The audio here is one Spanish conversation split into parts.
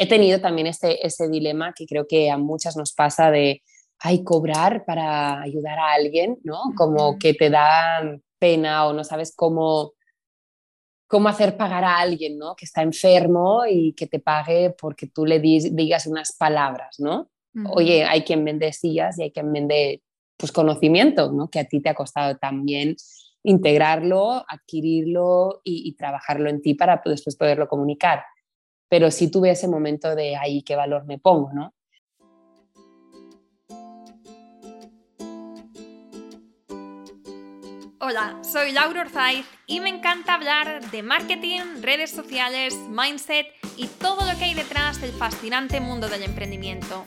he tenido también este, ese dilema que creo que a muchas nos pasa de, ay, cobrar para ayudar a alguien, ¿no? Como que te da pena o no sabes cómo, cómo hacer pagar a alguien, ¿no? Que está enfermo y que te pague porque tú le digas unas palabras, ¿no? Oye, hay quien vende sillas y hay quien vende pues conocimiento, ¿no? Que a ti te ha costado también integrarlo, adquirirlo y, y trabajarlo en ti para después poderlo comunicar. Pero sí tuve ese momento de ahí qué valor me pongo, ¿no? Hola, soy Laura Orzaiz y me encanta hablar de marketing, redes sociales, mindset y todo lo que hay detrás del fascinante mundo del emprendimiento.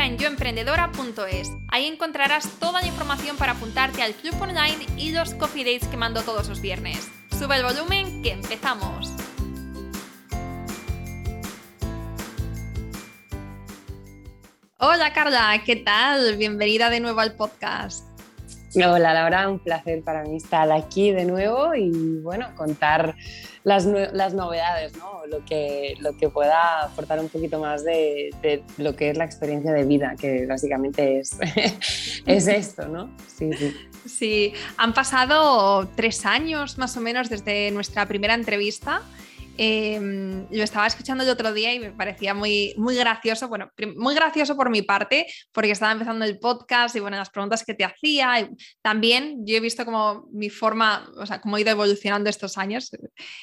en yoemprendedora.es. Ahí encontrarás toda la información para apuntarte al club online y los coffee dates que mando todos los viernes. Sube el volumen que empezamos. Hola Carla, ¿qué tal? Bienvenida de nuevo al podcast. Hola Laura, un placer para mí estar aquí de nuevo y bueno, contar las, las novedades, ¿no? lo, que, lo que pueda aportar un poquito más de, lo que es la experiencia de vida, que básicamente es, es esto, ¿no? Sí. Sí, han pasado tres años más o menos desde nuestra primera entrevista. Eh, lo estaba escuchando el otro día y me parecía muy, muy gracioso, bueno, muy gracioso por mi parte, porque estaba empezando el podcast y bueno, las preguntas que te hacía. Y también yo he visto como mi forma, o sea, cómo ha ido evolucionando estos años,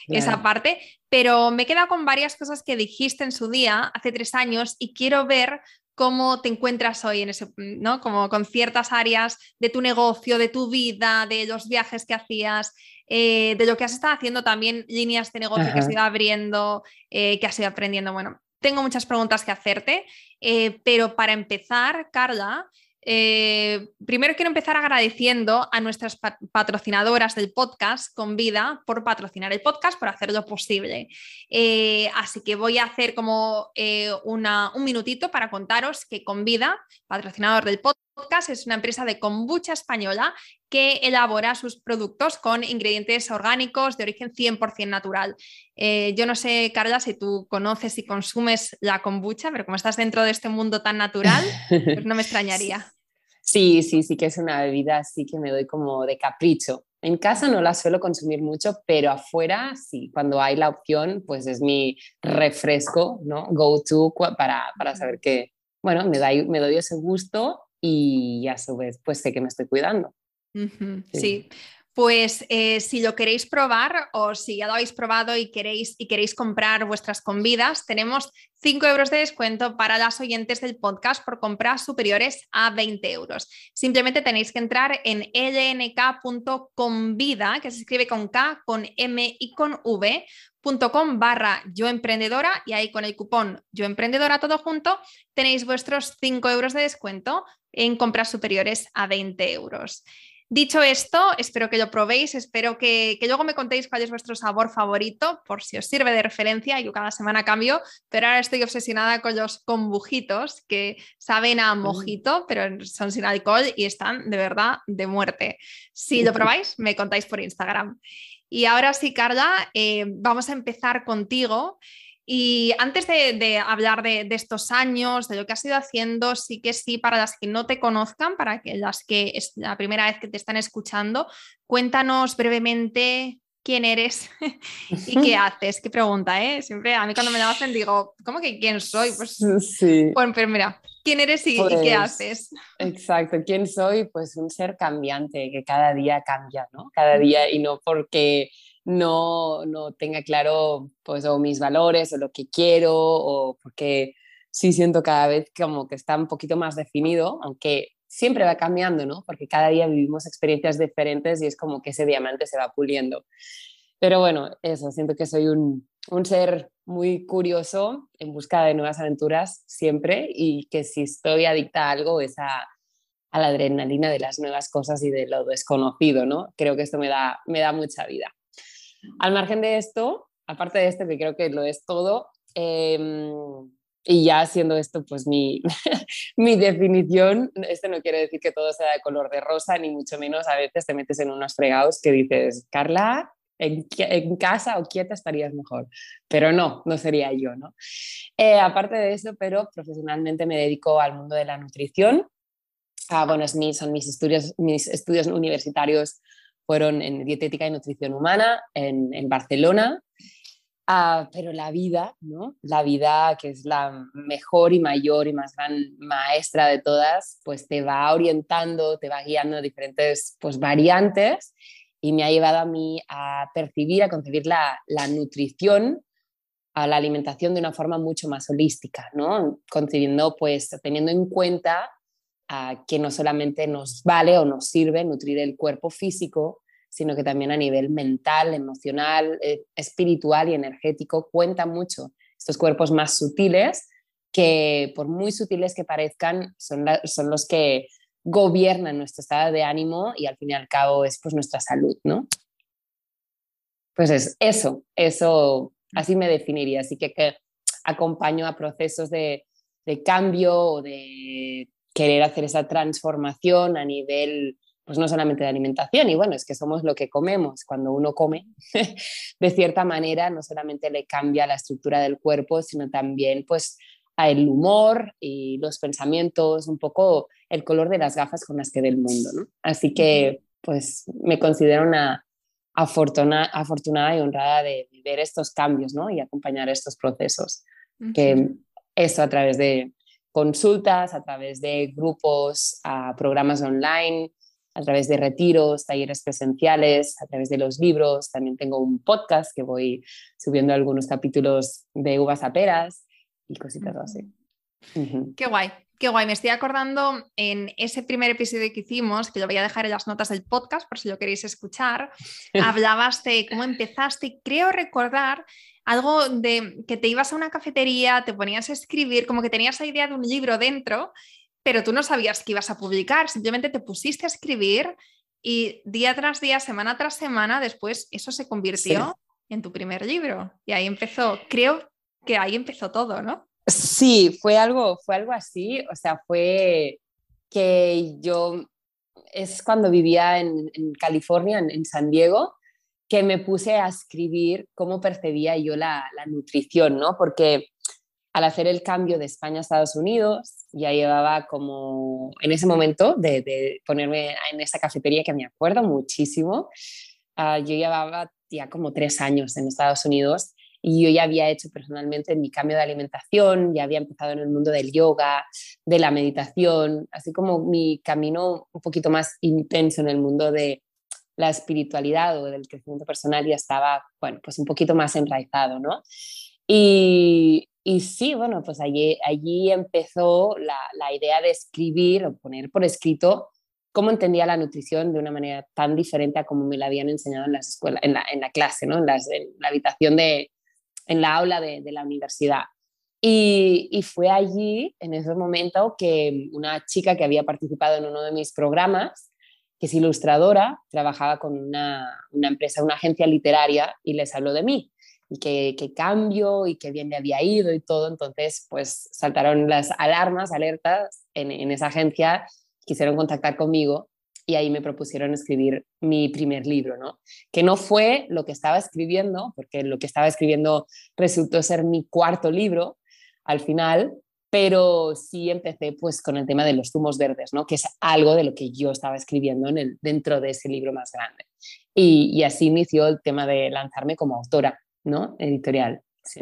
esa parte, pero me he quedado con varias cosas que dijiste en su día, hace tres años, y quiero ver cómo te encuentras hoy en ese, ¿no? Como con ciertas áreas de tu negocio, de tu vida, de los viajes que hacías. Eh, de lo que has estado haciendo también, líneas de negocio que has ido abriendo, eh, que has ido aprendiendo. Bueno, tengo muchas preguntas que hacerte, eh, pero para empezar, Carla, primero quiero empezar agradeciendo a nuestras patrocinadoras del podcast con vida por patrocinar el podcast, por hacerlo posible. así que voy a hacer como un minutito para contaros que con vida, patrocinador del podcast, es una empresa de kombucha española que elabora sus productos con ingredientes orgánicos de origen 100% natural. Eh, yo no sé, Carla, si tú conoces y consumes la kombucha, pero como estás dentro de este mundo tan natural, pues no me extrañaría. Sí, sí, sí que es una bebida así que me doy como de capricho. En casa no la suelo consumir mucho, pero afuera sí, cuando hay la opción, pues es mi refresco, ¿no? Go to para, para saber que, bueno, me, da, me doy ese gusto y a su vez pues sé que me estoy cuidando. sí. Pues eh, si lo queréis probar o si ya lo habéis probado y queréis, y queréis comprar vuestras convidas, tenemos 5 euros de descuento para las oyentes del podcast por compras superiores a 20 euros. Simplemente tenéis que entrar en lnk.convida, que se escribe con K, con M y con V, .com barra yo emprendedora y ahí con el cupón yo emprendedora todo junto tenéis vuestros 5 euros de descuento en compras superiores a 20 euros. Dicho esto, espero que lo probéis, espero que, luego me contéis cuál es vuestro sabor favorito, por si os sirve de referencia. Yo cada semana cambio, pero ahora estoy obsesionada con los kombujitos que saben a mm. mojito, pero son sin alcohol y están de verdad de muerte. Si lo probáis, me contáis por Instagram. Y ahora sí, Carla, eh, vamos a empezar contigo. Y antes de, hablar de, estos años, de lo que has ido haciendo, sí que sí, para las que no te conozcan, para que las que es la primera vez que te están escuchando, cuéntanos brevemente quién eres y qué haces. Qué pregunta, ¿eh? Siempre a mí cuando me la hacen digo, ¿cómo que quién soy? Pues, sí. Bueno, pero mira, ¿quién eres y, qué pues, haces? Exacto, ¿quién soy? Pues un ser cambiante, que cada día cambia, ¿no? Cada día y no porque no, no tenga claro pues o mis valores o lo que quiero o porque sí siento cada vez como que está un poquito más definido, aunque siempre va cambiando, ¿no? Porque cada día vivimos experiencias diferentes y es como que ese diamante se va puliendo. Pero bueno, eso, siento que soy un, un ser muy curioso en busca de nuevas aventuras siempre y que si estoy adicta a algo es a, a, la adrenalina de las nuevas cosas y de lo desconocido, ¿no? Creo que esto me da, me da mucha vida. Al margen de esto, aparte de esto, que creo que lo es todo, eh, y ya siendo esto pues mi, mi definición, esto no quiere decir que todo sea de color de rosa, ni mucho menos a veces te metes en unos fregados que dices, Carla, en, en, casa o quieta estarías mejor. Pero no, no sería yo, ¿no? Eh, aparte de eso, pero profesionalmente me dedico al mundo de la nutrición. Ah, bueno, es mi, son mis estudios, mis estudios universitarios fueron en dietética y nutrición humana en, Barcelona Ah, pero la vida, ¿no? La vida que es la mejor y mayor y más gran maestra de todas, pues te va orientando, te va guiando a diferentes pues, variantes y me ha llevado a mí a percibir, a concebir la, la nutrición, a la alimentación de una forma mucho más holística, ¿no? Concibiendo, pues, teniendo en cuenta uh, que no solamente nos vale o nos sirve nutrir el cuerpo físico, sino que también a nivel mental, emocional, eh, espiritual y energético cuenta mucho estos cuerpos más sutiles que por muy sutiles que parezcan son, son los que gobiernan nuestro estado de ánimo y al fin y al cabo es pues nuestra salud, ¿no? Pues es eso, eso así me definiría, así que, que acompaño a procesos de, de cambio o de querer hacer esa transformación a nivel pues no solamente de alimentación, y bueno, es que somos lo que comemos. Cuando uno come, de cierta manera, no solamente le cambia la estructura del cuerpo, sino también pues el humor y los pensamientos, un poco el color de las gafas con las que ve el mundo, ¿no? Así que pues me considero una afortunada, afortunada y honrada de, ver estos cambios, ¿no? Y acompañar estos procesos. Que eso a través de consultas, a través de grupos, a programas online, a través de retiros, talleres presenciales, a través de los libros. También tengo un podcast que voy subiendo algunos capítulos de uvas a peras y cositas así. Qué guay, qué guay. Me estoy acordando en ese primer episodio que hicimos, que lo voy a dejar en las notas del podcast por si lo queréis escuchar, hablabas de cómo empezaste. Creo recordar algo de que te ibas a una cafetería, te ponías a escribir, como que tenías la idea de un libro dentro pero tú no sabías que ibas a publicar, simplemente te pusiste a escribir y día tras día, semana tras semana, después eso se convirtió en tu primer libro. Y ahí empezó, creo que ahí empezó todo, ¿no? Sí, fue algo, fue algo así, o sea, fue que yo, es cuando vivía en, California, en, San Diego, que me puse a escribir cómo percibía yo la, nutrición, ¿no? Porque al hacer el cambio de España a Estados Unidos, ya llevaba como, en ese momento, de, ponerme en esa cafetería que me acuerdo muchísimo, uh, yo llevaba ya como tres años en Estados Unidos y yo ya había hecho personalmente mi cambio de alimentación, ya había empezado en el mundo del yoga, de la meditación, así como mi camino un poquito más intenso en el mundo de la espiritualidad o del crecimiento personal ya estaba, bueno, pues un poquito más enraizado, ¿no? Y, y sí, bueno, pues allí, allí empezó la, la, idea de escribir o poner por escrito cómo entendía la nutrición de una manera tan diferente a como me la habían enseñado en, las escuelas, en, la, en la clase, ¿no? en, las, en, la habitación de, en la aula de, la universidad. Y, fue allí, en ese momento, que una chica que había participado en uno de mis programas, que es ilustradora, trabajaba con una, una empresa, una agencia literaria, y les habló de mí y qué, cambio y qué bien le había ido y todo. Entonces, pues saltaron las alarmas, alertas en esa agencia, quisieron contactar conmigo y ahí me propusieron escribir mi primer libro, ¿no? Que no fue lo que estaba escribiendo, porque lo que estaba escribiendo resultó ser mi cuarto libro al final, pero sí empecé pues con el tema de los zumos verdes, ¿no? Que es algo de lo que yo estaba escribiendo en el, dentro de ese libro más grande. Y, y así inició el tema de lanzarme como autora. ¿no? Editorial, sí.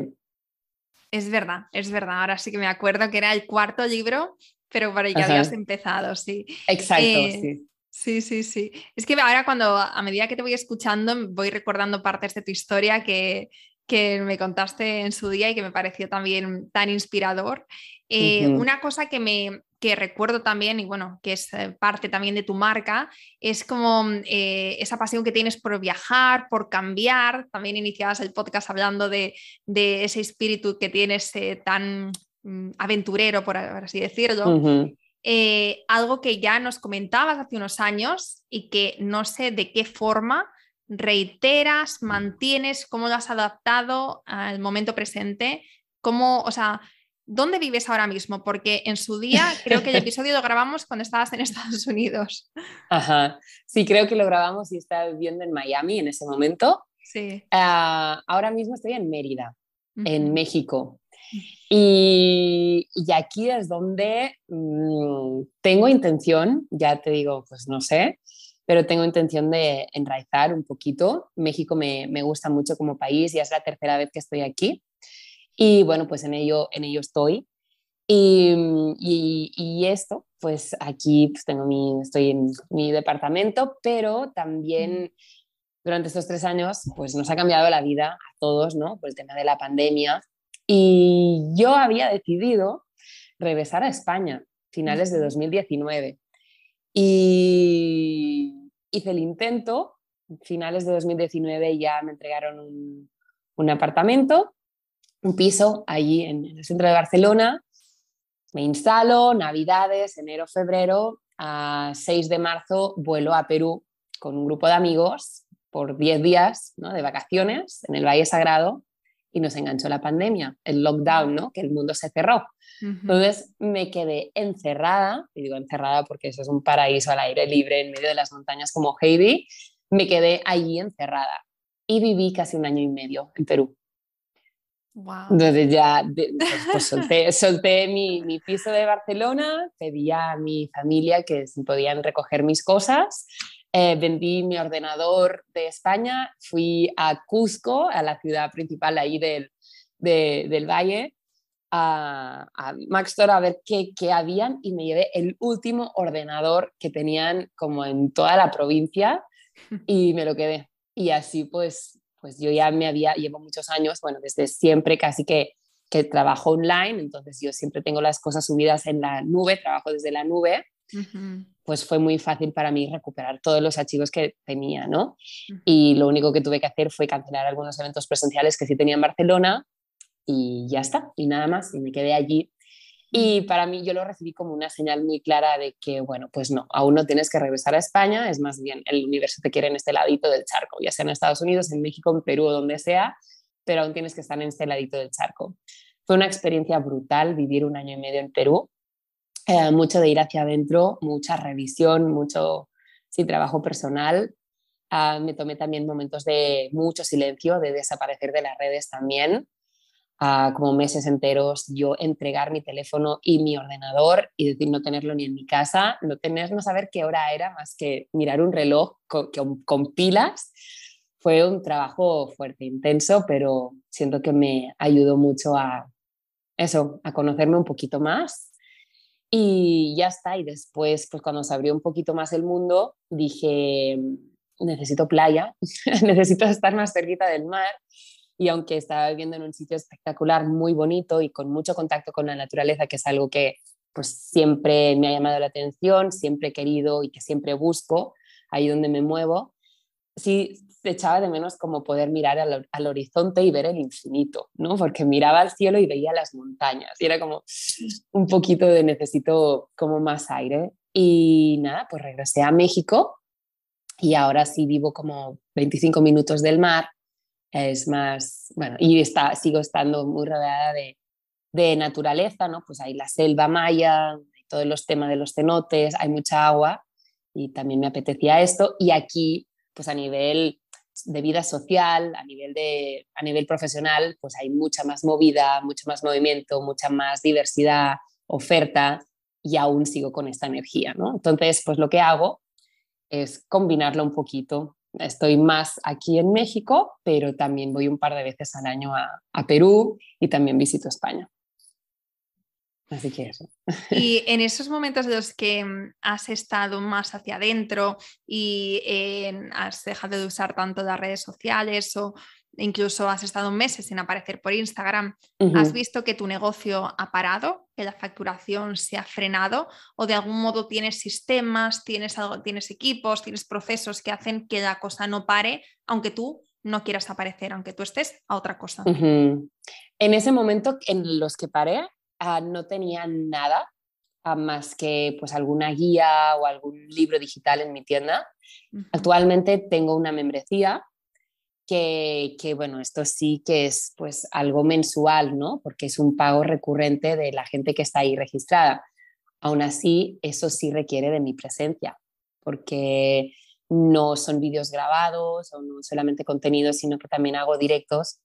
Es verdad, es verdad. Ahora sí que me acuerdo que era el cuarto libro, pero para ya habías empezado, sí. Exacto, eh, sí. Sí, sí, sí. Es que ahora cuando a medida que te voy escuchando voy recordando partes de tu historia que, que me contaste en su día y que me pareció también tan inspirador. Eh, una cosa que me, que recuerdo también, y bueno, que es eh, parte también de tu marca, es como eh, esa pasión que tienes por viajar, por cambiar. También iniciabas el podcast hablando de, ese espíritu que tienes eh, tan mm, aventurero, por, así decirlo. Algo que ya nos comentabas hace unos años y que no sé de qué forma reiteras, mantienes, cómo lo has adaptado al momento presente, cómo, o sea, ¿Dónde vives ahora mismo? Porque en su día creo que el episodio lo grabamos cuando estabas en Estados Unidos. Ajá, sí, creo que lo grabamos y estaba viviendo en Miami en ese momento. Sí. Ah, ahora mismo estoy en Mérida, en México. Y, y, aquí es donde mm, tengo intención, ya te digo, pues no sé, pero tengo intención de enraizar un poquito. México me, me gusta mucho como país, ya es la tercera vez que estoy aquí. Y bueno, pues en ello, en ello estoy. Y, y, esto, pues aquí pues tengo mi, estoy en mi departamento, pero también durante estos tres años, pues nos ha cambiado la vida a todos, ¿no? Por el tema de la pandemia. Y yo había decidido regresar a España, finales de 2019. Y hice el intento, finales de 2019 ya me entregaron un, un apartamento un piso allí en, el centro de Barcelona. Me instalo, Navidades, enero, febrero. A 6 de marzo vuelo a Perú con un grupo de amigos por 10 días ¿no? de vacaciones en el Valle Sagrado y nos enganchó la pandemia, el lockdown, ¿no? que el mundo se cerró. Entonces me quedé encerrada, y digo encerrada porque eso es un paraíso al aire libre en medio de las montañas como Heidi, me quedé allí encerrada y viví casi un año y medio en Perú. Entonces ya pues, pues solté, solté mi, mi, piso de Barcelona, pedí a mi familia que si podían recoger mis cosas, eh, vendí mi ordenador de España, fui a Cusco, a la ciudad principal ahí del, del valle, a, a Maxtor a ver qué, qué habían y me llevé el último ordenador que tenían como en toda la provincia y me lo quedé. Y así pues pues yo ya me había, llevo muchos años, bueno, desde siempre casi que, que trabajo online, entonces yo siempre tengo las cosas subidas en la nube, trabajo desde la nube, pues fue muy fácil para mí recuperar todos los archivos que tenía, ¿no? Y lo único que tuve que hacer fue cancelar algunos eventos presenciales que sí tenía en Barcelona y ya está, y nada más, y me quedé allí y para mí yo lo recibí como una señal muy clara de que, bueno, pues no, aún no tienes que regresar a España, es más bien el universo te quiere en este ladito del charco, ya sea en Estados Unidos, en México, en Perú o donde sea, pero aún tienes que estar en este ladito del charco. Fue una experiencia brutal vivir un año y medio en Perú, eh, mucho de ir hacia adentro, mucha revisión, mucho sí, trabajo personal. Ah, me tomé también momentos de mucho silencio, de desaparecer de las redes también como meses enteros yo entregar mi teléfono y mi ordenador y decir no tenerlo ni en mi casa, no tener, no saber qué hora era más que mirar un reloj con, con pilas. Fue un trabajo fuerte, intenso, pero siento que me ayudó mucho a eso, a conocerme un poquito más. Y ya está, y después, pues cuando se abrió un poquito más el mundo, dije, necesito playa, necesito estar más cerquita del mar y aunque estaba viviendo en un sitio espectacular, muy bonito y con mucho contacto con la naturaleza, que es algo que pues siempre me ha llamado la atención, siempre he querido y que siempre busco, ahí donde me muevo, sí echaba de menos como poder mirar al, al, horizonte y ver el infinito, ¿no? Porque miraba al cielo y veía las montañas y era como un poquito de necesito como más aire. Y nada, pues regresé a México y ahora sí vivo como 25 minutos del mar, es más, bueno, y está, sigo estando muy rodeada de, de naturaleza, ¿no? Pues hay la selva maya, todos los temas de los cenotes, hay mucha agua y también me apetecía esto. Y aquí, pues a nivel de vida social, a nivel, de, a nivel profesional, pues hay mucha más movida, mucho más movimiento, mucha más diversidad, oferta y aún sigo con esta energía, ¿no? Entonces, pues lo que hago es combinarlo un poquito estoy más aquí en México, pero también voy un par de veces al año a, Perú y también visito España. Así que eso. Y en esos momentos de los que mm, has estado más hacia adentro y has dejado de usar tanto las redes sociales o incluso has estado meses sin aparecer por Instagram, ¿has visto que tu negocio ha parado, que la facturación se ha frenado o de algún modo tienes sistemas, tienes, algo, tienes equipos, tienes procesos que hacen que la cosa no pare, aunque tú no quieras aparecer, aunque tú estés a otra cosa? En ese momento en los que paré, ah, no tenía nada ah, más que pues alguna guía o algún libro digital en mi tienda. Actualmente tengo una membresía que, bueno, esto sí que es pues algo mensual, ¿no? Porque es un pago recurrente de la gente que está ahí registrada. Aún así, eso sí requiere de mi presencia, porque no son vídeos grabados o no solamente contenidos, sino que también hago directos,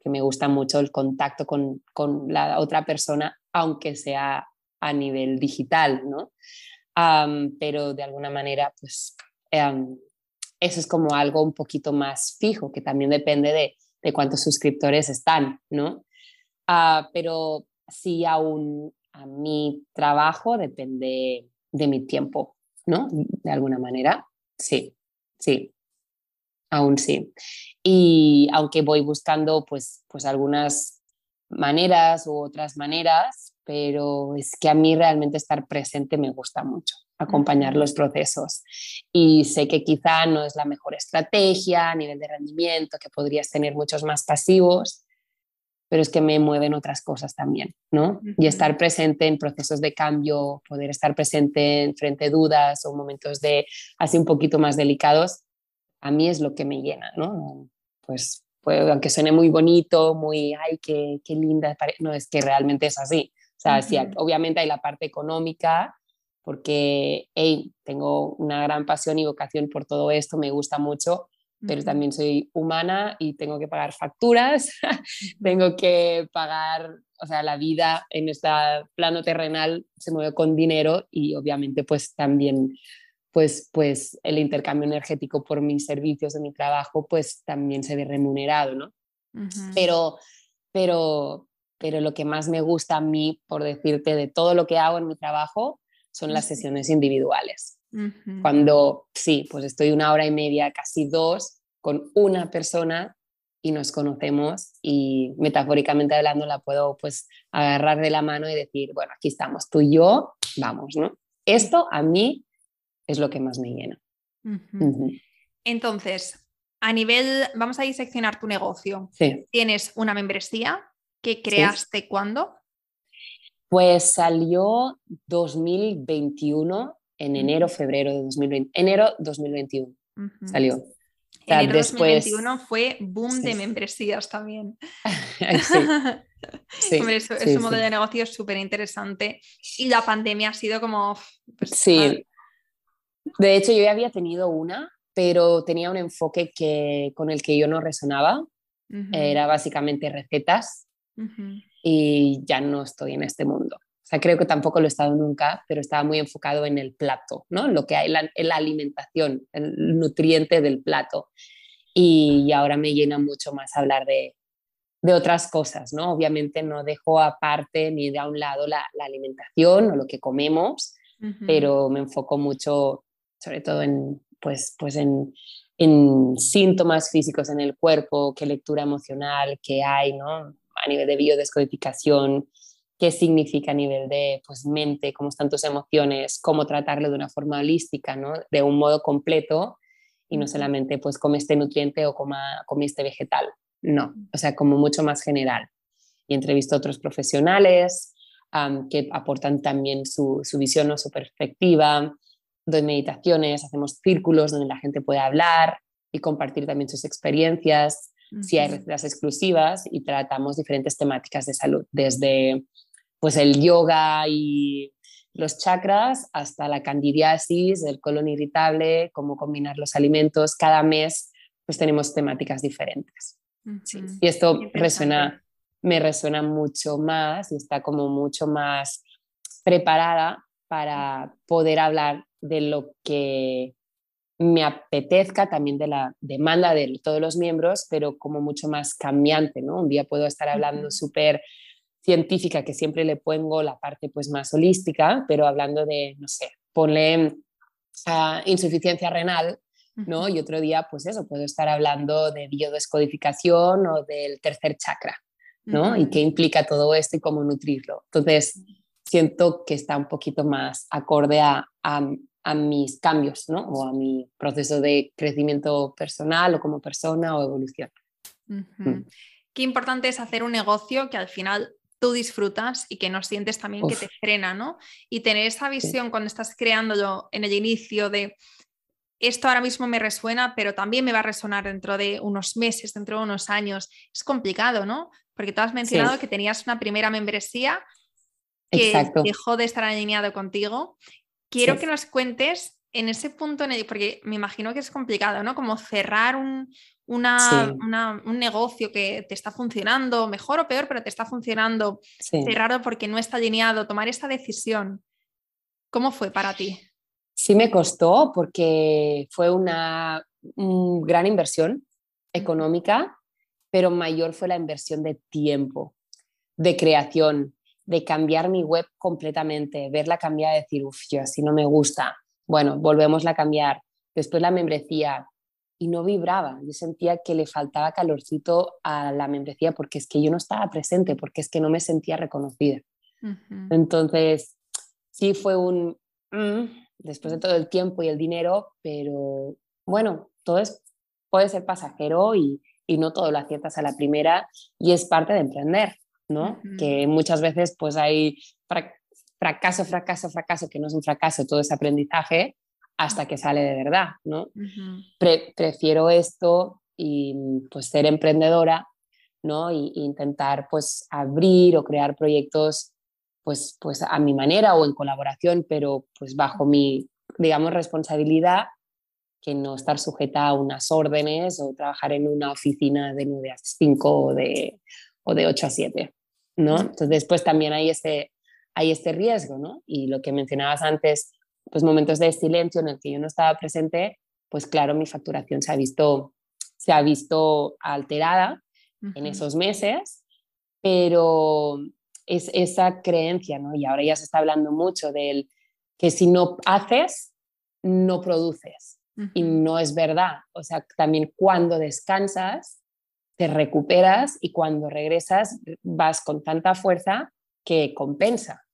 porque me gusta mucho el contacto con, con la otra persona, aunque sea a nivel digital, ¿no? pero de alguna manera, pues em, eso es como algo un poquito más fijo, que también depende de, de cuántos suscriptores están, ¿no? Ah, pero sí, aún a mi trabajo depende de mi tiempo, ¿no? De alguna manera, sí, sí, aún sí. Y aunque voy buscando pues, pues algunas maneras u otras maneras, pero es que a mí realmente estar presente me gusta mucho acompañar los procesos. Y sé que quizá no es la mejor estrategia a nivel de rendimiento, que podrías tener muchos más pasivos, pero es que me mueven otras cosas también, ¿no? Y estar presente en procesos de cambio, poder estar presente en frente a dudas o momentos de así un poquito más delicados, a mí es lo que me llena, ¿no? Pues, pues aunque suene muy bonito, muy, ay, qué, qué linda, no, es que realmente es así. O sea, sí, obviamente hay la parte económica, porque hey, tengo una gran pasión y vocación por todo esto, me gusta mucho, pero también soy humana y tengo que pagar facturas, tengo que pagar, o sea, la vida en este plano terrenal se mueve con dinero y obviamente pues también pues, pues el intercambio energético por mis servicios de mi trabajo pues también se ve remunerado, ¿no? Pero, pero, pero lo que más me gusta a mí, por decirte, de todo lo que hago en mi trabajo, son las sesiones individuales. Cuando sí, pues estoy una hora y media, casi dos, con una persona y nos conocemos y metafóricamente hablando la puedo pues agarrar de la mano y decir, bueno, aquí estamos tú y yo, vamos, ¿no? Esto a mí es lo que más me llena. Entonces, a nivel, vamos a diseccionar tu negocio. Sí. Tienes una membresía que creaste cuándo? Pues salió 2021, en enero, febrero de 2020. Enero 2021 salió. enero después... 2021 fue boom de membresías también. sí. es, un modelo de negocio súper interesante y la pandemia ha sido como... Pues, sí. De hecho, yo ya había tenido una, pero tenía un enfoque que, con el que yo no resonaba. Era básicamente recetas y ya no estoy en este mundo. O sea, creo que tampoco lo he estado nunca, pero estaba muy enfocado en el plato, ¿no? Lo que hay, la, la alimentación, el nutriente del plato. Y, ahora me llena mucho más hablar de, de otras cosas, ¿no? Obviamente no dejo aparte ni de a un lado la, la alimentación o lo que comemos, pero me enfoco mucho, sobre todo en, pues, pues en, en síntomas físicos en el cuerpo, qué lectura emocional que hay, ¿no? a nivel de biodescodificación, qué significa a nivel de pues, mente, cómo están tus emociones, cómo tratarlo de una forma holística, ¿no? de un modo completo y no solamente pues come este nutriente o coma, come este vegetal, no, o sea, como mucho más general. Y entrevisto a otros profesionales que aportan también su, su visión o su perspectiva, doy meditaciones, hacemos círculos donde la gente puede hablar y compartir también sus experiencias si hay recetas exclusivas y tratamos diferentes temáticas de salud, desde pues el yoga y los chakras hasta la candidiasis, el colon irritable, cómo combinar los alimentos. Cada mes pues tenemos temáticas diferentes. Y esto resuena, me resuena mucho más y está como mucho más preparada para poder hablar de lo que me apetezca también de la demanda de todos los miembros, pero como mucho más cambiante, ¿no? Un día puedo estar hablando súper científica, que siempre le pongo la parte pues más holística, pero hablando de, no sé, ponle insuficiencia renal ¿no? Y otro día, pues eso, puedo estar hablando de biodescodificación o del tercer chakra, ¿no? Y qué implica todo esto y cómo nutrirlo. Entonces, siento que está un poquito más acorde a, a, mis cambios, ¿no? O a mi proceso de crecimiento personal o como persona o evolución. Mm. Qué importante es hacer un negocio que al final tú disfrutas y que no sientes también que te frena, ¿no? Y tener esa visión cuando estás creando en el inicio de esto ahora mismo me resuena, pero también me va a resonar dentro de unos meses, dentro de unos años. Es complicado, ¿no? Porque tú has mencionado que tenías una primera membresía que dejó de estar alineado contigo. Quiero que nos cuentes en ese punto, porque me imagino que es complicado, ¿no? Como cerrar un, un negocio que te está funcionando, mejor o peor, pero te está funcionando, cerrado porque no está alineado, tomar esta decisión. ¿Cómo fue para ti? Sí me costó porque fue una gran inversión económica, pero mayor fue la inversión de tiempo, de creación, de cambiar mi web completamente, verla cambiar, decir, uff, yo así no me gusta. Bueno, volvemos a cambiar. Después la membresía y no vibraba. Yo sentía que le faltaba calorcito a la membresía porque es que yo no estaba presente, porque es que no me sentía reconocida. Entonces, sí fue un, mm, después de todo el tiempo y el dinero, pero bueno, todo es, puede ser pasajero y, y no todo lo aciertas a la primera y es parte de emprender, ¿no? Que muchas veces pues hay fracaso, fracaso, fracaso, que no es un fracaso, todo es aprendizaje hasta que sale de verdad, ¿no? prefiero esto y pues ser emprendedora, ¿no? Y, intentar pues abrir o crear proyectos pues, pues a mi manera o en colaboración, pero pues bajo mi, digamos, responsabilidad, que no estar sujeta a unas órdenes o trabajar en una oficina de 9 a 5 o de, o de 8 a 7, ¿no? Entonces, después también hay este, hay este riesgo, ¿no? Y lo que mencionabas antes, pues momentos de silencio en el que yo no estaba presente, pues claro, mi facturación se ha visto, se ha visto alterada en esos meses, pero es esa creencia, ¿no? Y ahora ya se está hablando mucho del que si no haces, no produces. Y no es verdad. O sea, también cuando descansas, te recuperas y cuando regresas vas con tanta fuerza que compensa.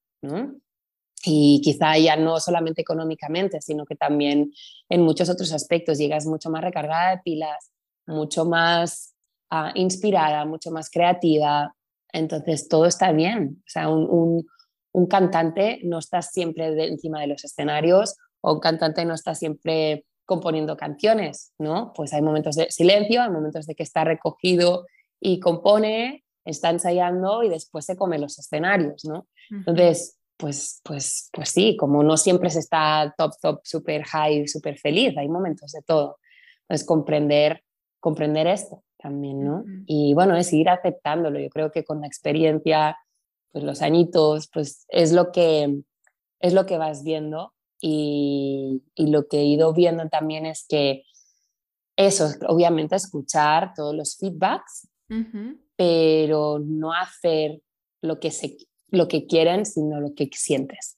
Y quizá ya no solamente económicamente, sino que también en muchos otros aspectos llegas mucho más recargada de pilas, mucho más ah, inspirada, mucho más creativa, entonces, todo está bien. O sea, un, cantante no está siempre encima de los escenarios o un cantante no está siempre componiendo canciones, ¿no? Pues hay momentos de silencio, hay momentos de que está recogido y compone, está ensayando y después se come los escenarios, ¿no? Entonces, pues, pues, pues sí, como no siempre se está top, top, super high, super feliz, hay momentos de todo. Entonces, comprender, comprender esto también, ¿no? Y bueno, es ir aceptándolo. Yo creo que con la experiencia, pues los añitos, pues es lo que, es lo que vas viendo y, y lo que he ido viendo también es que eso, obviamente escuchar todos los feedbacks, pero no hacer lo que, se, lo que quieren, sino lo que sientes.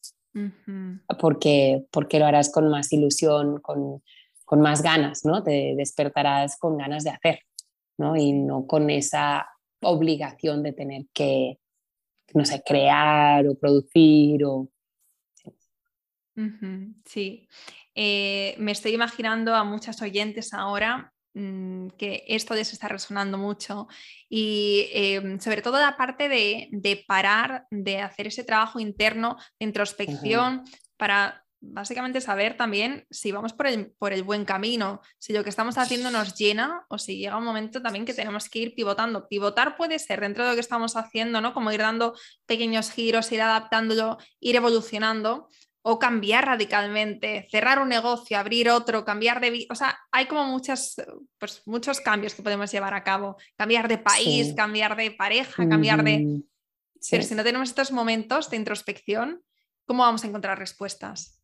porque, porque lo harás con más ilusión, con, con más ganas, ¿no? Te despertarás con ganas de hacer. Y no con esa obligación de tener que, no sé, crear o producir o... Sí, eh, me estoy imaginando a muchas oyentes ahora mm, que esto les está resonando mucho y em, sobre todo la parte de, de, parar, de hacer ese trabajo interno de introspección para básicamente saber también si vamos por el, por el buen camino, si lo que estamos haciendo nos llena o si llega un momento también que tenemos que ir pivotando. Pivotar puede ser dentro de lo que estamos haciendo, ¿no? Como ir dando pequeños giros, ir adaptándolo, ir evolucionando o cambiar radicalmente, cerrar un negocio, abrir otro, cambiar de... O sea, hay como muchas, pues, muchos cambios que podemos llevar a cabo. Cambiar de país, cambiar de pareja, cambiar de... Pero si no tenemos estos momentos de introspección, ¿cómo vamos a encontrar respuestas?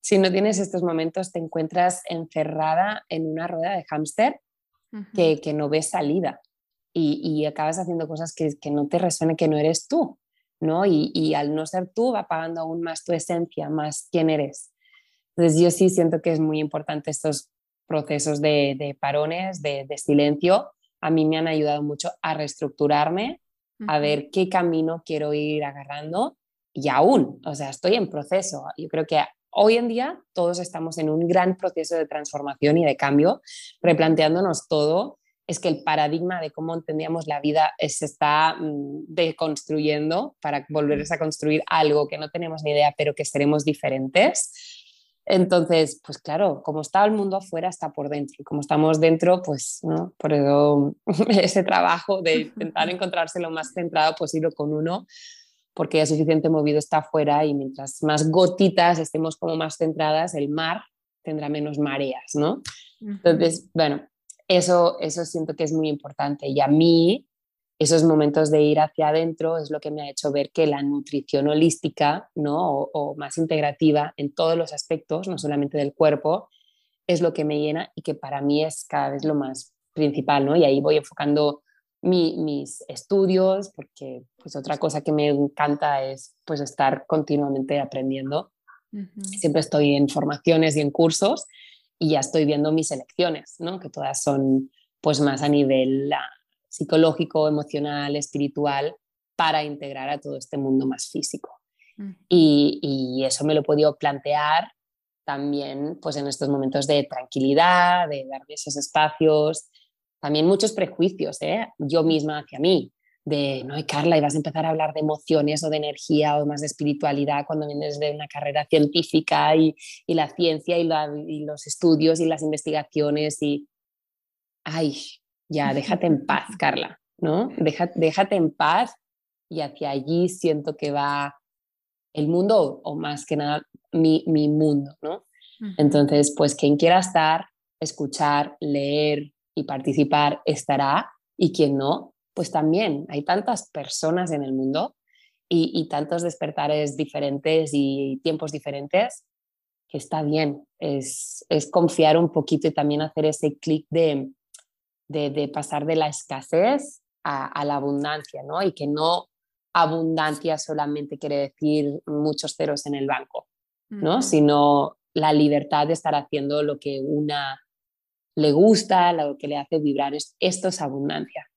si no tienes estos momentos, te encuentras encerrada en una rueda de hámster que, que, no ves salida y, y acabas haciendo cosas que, que, no te resuenen, que no eres tú, ¿no? Y, y, al no ser tú va apagando aún más tu esencia, más quién eres. Entonces yo sí siento que es muy importante estos procesos de, parones, de, silencio, a mí me han ayudado mucho a reestructurarme, a ver qué camino quiero ir agarrando y aún, o sea, estoy en proceso. Yo creo que hoy en día todos estamos en un gran proceso de transformación y de cambio, replanteándonos todo. Es que el paradigma de cómo entendíamos la vida se está mm, deconstruyendo para volver a construir algo que no tenemos ni idea, pero que seremos diferentes. Entonces, pues claro, como está el mundo afuera, está por dentro. Y como estamos dentro, pues, ¿no? Por eso ese trabajo de intentar encontrarse lo más centrado posible con uno, porque ya suficiente movido está afuera y mientras más gotitas estemos como más centradas, el mar tendrá menos mareas, ¿no? Entonces, bueno, eso, eso siento que es muy importante. Y a mí, esos momentos de ir hacia adentro es lo que me ha hecho ver que la nutrición holística, ¿no? O, más integrativa en todos los aspectos, no solamente del cuerpo, es lo que me llena y que para mí es cada vez lo más principal, ¿no? Y ahí voy enfocando mis estudios, porque pues otra cosa que me encanta es pues estar continuamente aprendiendo. Siempre estoy en formaciones y en cursos y ya estoy viendo mis elecciones, ¿no? Que todas son pues más a nivel psicológico, emocional, espiritual, para integrar a todo este mundo más físico. y, y, eso me lo he podido plantear también pues en estos momentos de tranquilidad, de darme esos espacios, también muchos prejuicios, ¿eh? yo misma hacia mí, de, no, Carla, y vas a empezar a hablar de emociones o de energía o más de espiritualidad cuando vienes de una carrera científica y, y la ciencia y, y, los estudios y las investigaciones y, ay, ya, déjate en paz, Carla, ¿no? déjate en paz y hacia allí siento que va el mundo o más que nada mi, mi mundo, ¿no? Entonces, pues quien quiera estar, escuchar, leer, y participar estará y quien no, pues también hay tantas personas en el mundo y, tantos despertares diferentes y tiempos diferentes que está bien, es, es confiar un poquito y también hacer ese clic de, de, pasar de la escasez a, la abundancia, ¿no? Y que no abundancia solamente quiere decir muchos ceros en el banco, ¿no? Sino la libertad de estar haciendo lo que una le gusta, lo que le hace vibrar. Esto es abundancia,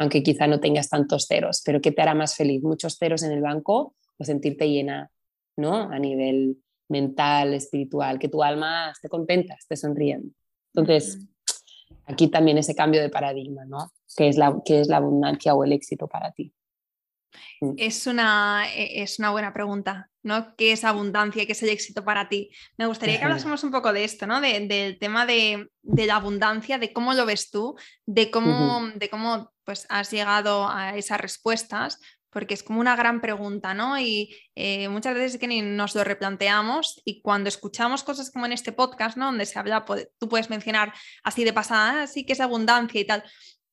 aunque quizá no tengas tantos ceros, pero ¿qué te hará más feliz? ¿Muchos ceros en el banco o sentirte llena, ¿no? A nivel mental, espiritual, que tu alma esté contenta, esté sonriendo. Entonces, aquí también ese cambio de paradigma, ¿no? ¿Qué es la, qué es la abundancia o el éxito para ti? Mm. Es una, e, es una buena pregunta, ¿no? ¿Qué es abundancia? ¿Qué es el éxito para ti? Me gustaría que hablásemos un poco de esto, ¿no? del tema de, la abundancia, de cómo lo ves tú, de cómo, de cómo pues, has llegado a esas respuestas, porque es como una gran pregunta, ¿no? Y eh, muchas veces que ni nos lo replanteamos y cuando escuchamos cosas como en este podcast, ¿no? Donde se habla, tú puedes mencionar así de pasada, así ah, que es abundancia y tal,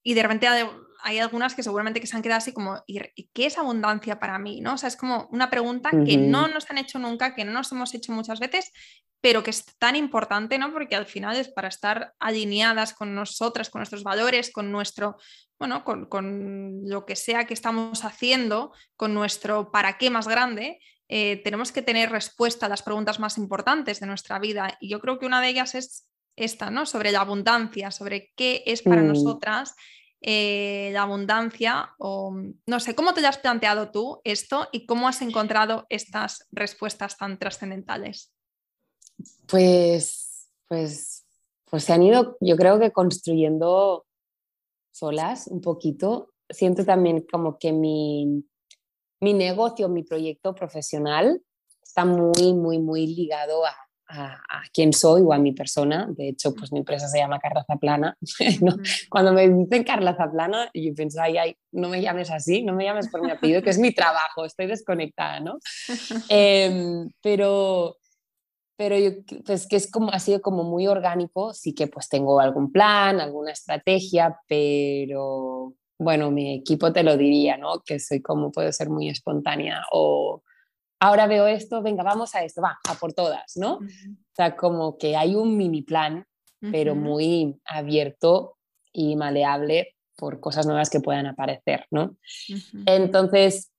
y de repente hay algunas que seguramente que se han quedado así como, ¿y qué es abundancia para mí? ¿no? O sea, es como una pregunta que no nos han hecho nunca, que no nos hemos hecho muchas veces, pero que es tan importante, ¿no? Porque al final es para estar alineadas con nosotras, con nuestros valores, con nuestro, bueno, con, con lo que sea que estamos haciendo, con nuestro para qué más grande, eh, tenemos que tener respuesta a las preguntas más importantes de nuestra vida. Y yo creo que una de ellas es esta, ¿no? Sobre la abundancia, sobre qué es para mm. nosotras eh, la abundancia o no sé, ¿cómo te lo has planteado tú esto y cómo has encontrado estas respuestas tan trascendentales? Pues, pues, pues se han ido, yo creo que construyendo solas un poquito. Siento también como que mi, mi negocio, mi proyecto profesional está muy, muy, muy ligado a, a, quién soy o a mi persona. De hecho, pues mi empresa se llama Carla Zaplana. Cuando me dicen Carla Zaplana, yo pienso, ay, ay, no me llames así, no me llames por mi apellido, que es mi trabajo, estoy desconectada, ¿no? Em, pero pero yo, pues que es como, ha sido como muy orgánico, sí que pues tengo algún plan, alguna estrategia, pero bueno, mi equipo te lo diría, ¿no? Que soy como, puedo ser muy espontánea o ahora veo esto, venga, vamos a esto, va, a por todas, ¿no? O sea, como que hay un mini plan, pero muy abierto y maleable por cosas nuevas que puedan aparecer, ¿no? Entonces,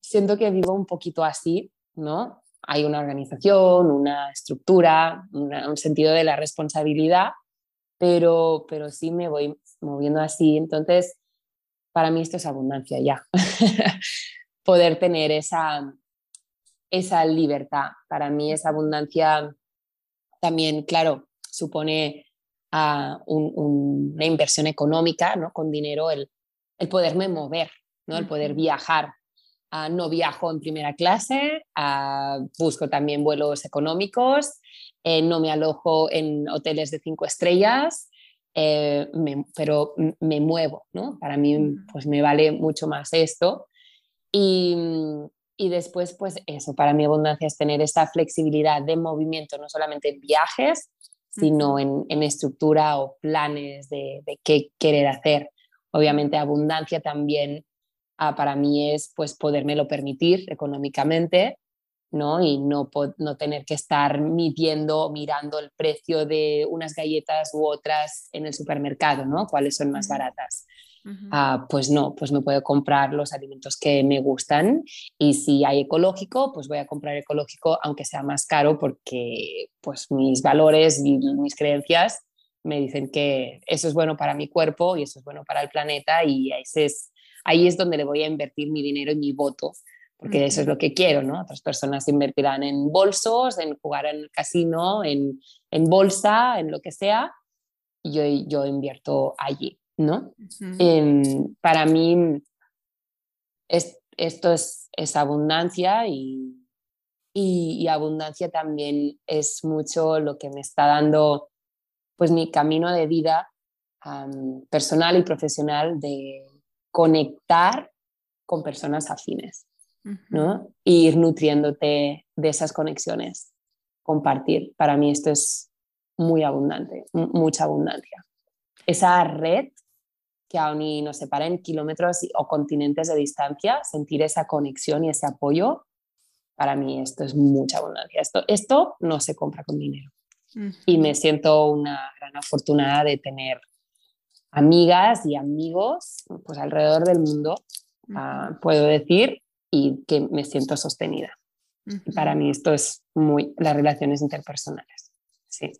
siento que vivo un poquito así, ¿no? Hay una organización, una estructura, un sentido de la responsabilidad, pero, pero sí me voy moviendo así. Entonces, para mí esto es abundancia ya. Poder tener esa, esa libertad. Para mí esa abundancia también, claro, supone uh, una inversión económica, ¿no? Con dinero, el, el poderme mover, ¿no? El poder viajar. Uh, no viajo en primera clase, uh, busco también vuelos económicos, eh, no me alojo en hoteles de cinco estrellas, eh, pero me muevo, ¿no? Para mí, pues me vale mucho más esto. Y, y después, pues eso, para mí abundancia es tener esta flexibilidad de movimiento, no solamente en viajes, sino en, en, estructura o planes de, de, qué querer hacer. Obviamente abundancia también ah, para mí es pues podérmelo permitir económicamente, ¿no? Y no, no tener que estar midiendo, mirando el precio de unas galletas u otras en el supermercado, ¿no? ¿Cuáles son más baratas? Ah, pues no, pues me puedo comprar los alimentos que me gustan y si hay ecológico, pues voy a comprar ecológico aunque sea más caro porque pues mis valores y mis creencias me dicen que eso es bueno para mi cuerpo y eso es bueno para el planeta y es, ahí es donde le voy a invertir mi dinero y mi voto porque eso es lo que quiero, ¿no? Otras personas invertirán en bolsos, en jugar en el casino, en, en bolsa, en lo que sea, y yo, yo invierto allí, ¿no? Em, para mí es, esto es, es abundancia y, y, abundancia también es mucho lo que me está dando pues mi camino de vida personal y profesional de conectar con personas afines. ¿no? ir nutriéndote de esas conexiones, compartir. Para mí esto es muy abundante, mucha abundancia. Esa red que aún nos separa en kilómetros o continentes de distancia, sentir esa conexión y ese apoyo, para mí esto es mucha abundancia. Esto, esto no se compra con dinero. Y me siento una gran afortunada de tener amigas y amigos pues alrededor del mundo, ah, puedo decir, y que me siento sostenida. Para mí esto es muy las relaciones interpersonales. Sí.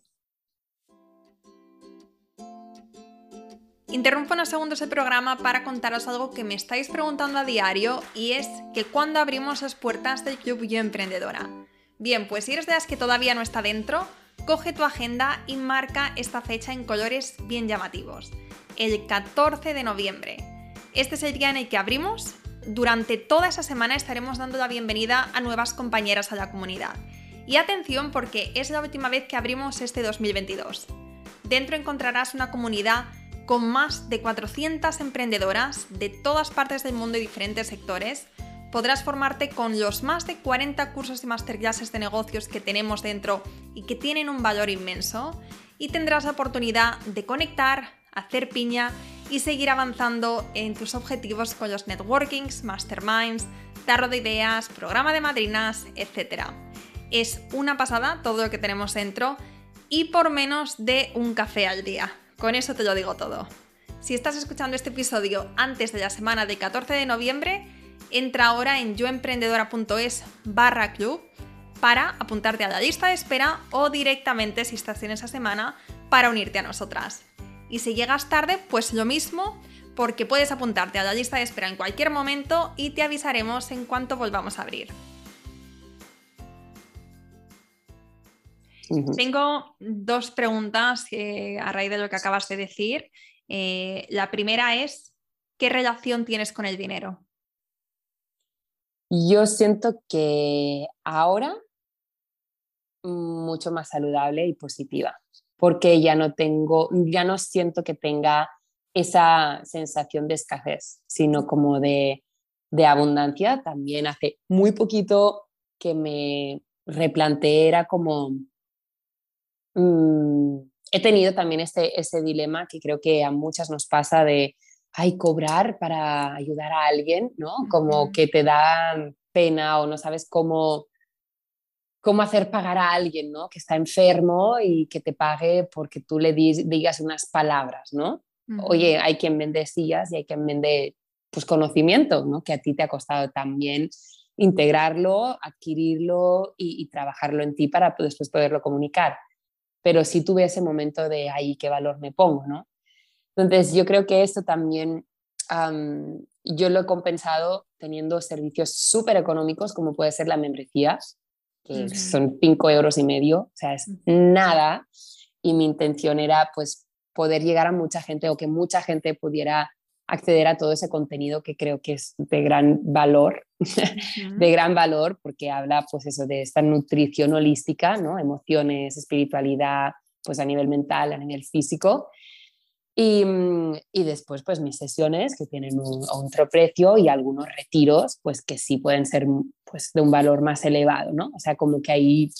Interrumpo unos segundos el programa para contaros algo que me estáis preguntando a diario y es que cuando abrimos las puertas del Club Yo Emprendedora. Bien, pues si eres de las que todavía no está dentro, coge tu agenda y marca esta fecha en colores bien llamativos. El 14 de noviembre. Este es el día en el que abrimos durante toda esa semana estaremos dando la bienvenida a nuevas compañeras a la comunidad. Y atención porque es la última vez que abrimos este 2022. Dentro encontrarás una comunidad con más de 400 emprendedoras de todas partes del mundo y diferentes sectores. Podrás formarte con los más de 40 cursos y masterclasses de negocios que tenemos dentro y que tienen un valor inmenso. Y tendrás la oportunidad de conectar, hacer piña y seguir avanzando en tus objetivos con los networkings, masterminds, tarro de ideas, programa de madrinas, etc. Es una pasada todo lo que tenemos dentro y por menos de un café al día. Con eso te lo digo todo. Si estás escuchando este episodio antes de la semana del 14 de noviembre, entra ahora en yoemprendedora.es barra club para apuntarte a la lista de espera o directamente si estás en esa semana para unirte a nosotras. Y si llegas tarde, pues lo mismo, porque puedes apuntarte a la lista de espera en cualquier momento y te avisaremos en cuanto volvamos a abrir. Tengo dos preguntas a raíz de lo que acabas de decir. Eh, la primera es, ¿qué relación tienes con el dinero? Yo siento que ahora mucho más saludable y positiva porque ya no tengo, ya no siento que tenga esa sensación de escasez, sino como de, abundancia. También hace muy poquito que me replanteé, era como, mm, he tenido también ese, ese dilema que creo que a muchas nos pasa de, ay, cobrar para ayudar a alguien, ¿no? Como que te da pena o no sabes cómo cómo hacer pagar a alguien ¿no? que está enfermo y que te pague porque tú le digas unas palabras, ¿no? Oye, hay quien vende sillas y hay quien vende pues, conocimiento, ¿no? Que a ti te ha costado también integrarlo, adquirirlo y, trabajarlo en ti para después poderlo comunicar. Pero sí tuve ese momento de ahí qué valor me pongo, ¿no? Entonces yo creo que esto también yo lo he compensado teniendo servicios súper económicos como puede ser la membresía, que son 5 euros y medio, o sea, es nada. Y mi intención era pues poder llegar a mucha gente o que mucha gente pudiera acceder a todo ese contenido que creo que es de gran valor, de gran valor porque habla pues eso de esta nutrición holística, ¿no? Emociones, espiritualidad, pues a nivel mental, a nivel físico. Y, mm, y después pues mis sesiones que tienen un, otro precio y algunos retiros pues que sí pueden ser pues de un valor más elevado, ¿no? O sea, como que ahí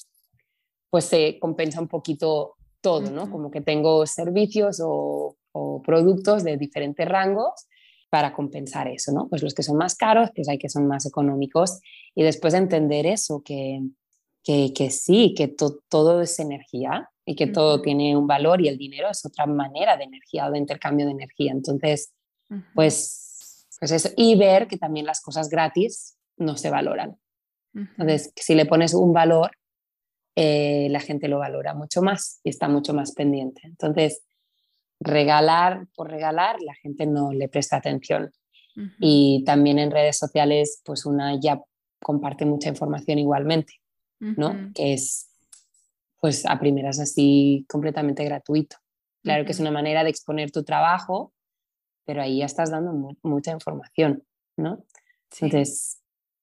pues se compensa un poquito todo, ¿no? Como que tengo servicios o o productos de diferentes rangos para compensar eso, ¿no? Pues los que son más caros, pues hay que son más económicos y después entender eso, que, que, que sí, que todo es energía y que todo tiene un valor y el dinero es otra manera de energía o de intercambio de energía. Entonces, pues, pues eso, y ver que también las cosas gratis no se valoran. Entonces, si le pones un valor, eh, la gente lo valora mucho más y está mucho más pendiente. Entonces, regalar por regalar, la gente no le presta atención. Y también en redes sociales, pues una ya comparte mucha información igualmente, ¿no? Que es, pues a primeras así, completamente gratuito. Claro que es una manera de exponer tu trabajo, pero ahí ya estás dando mucha información, ¿no? Entonces,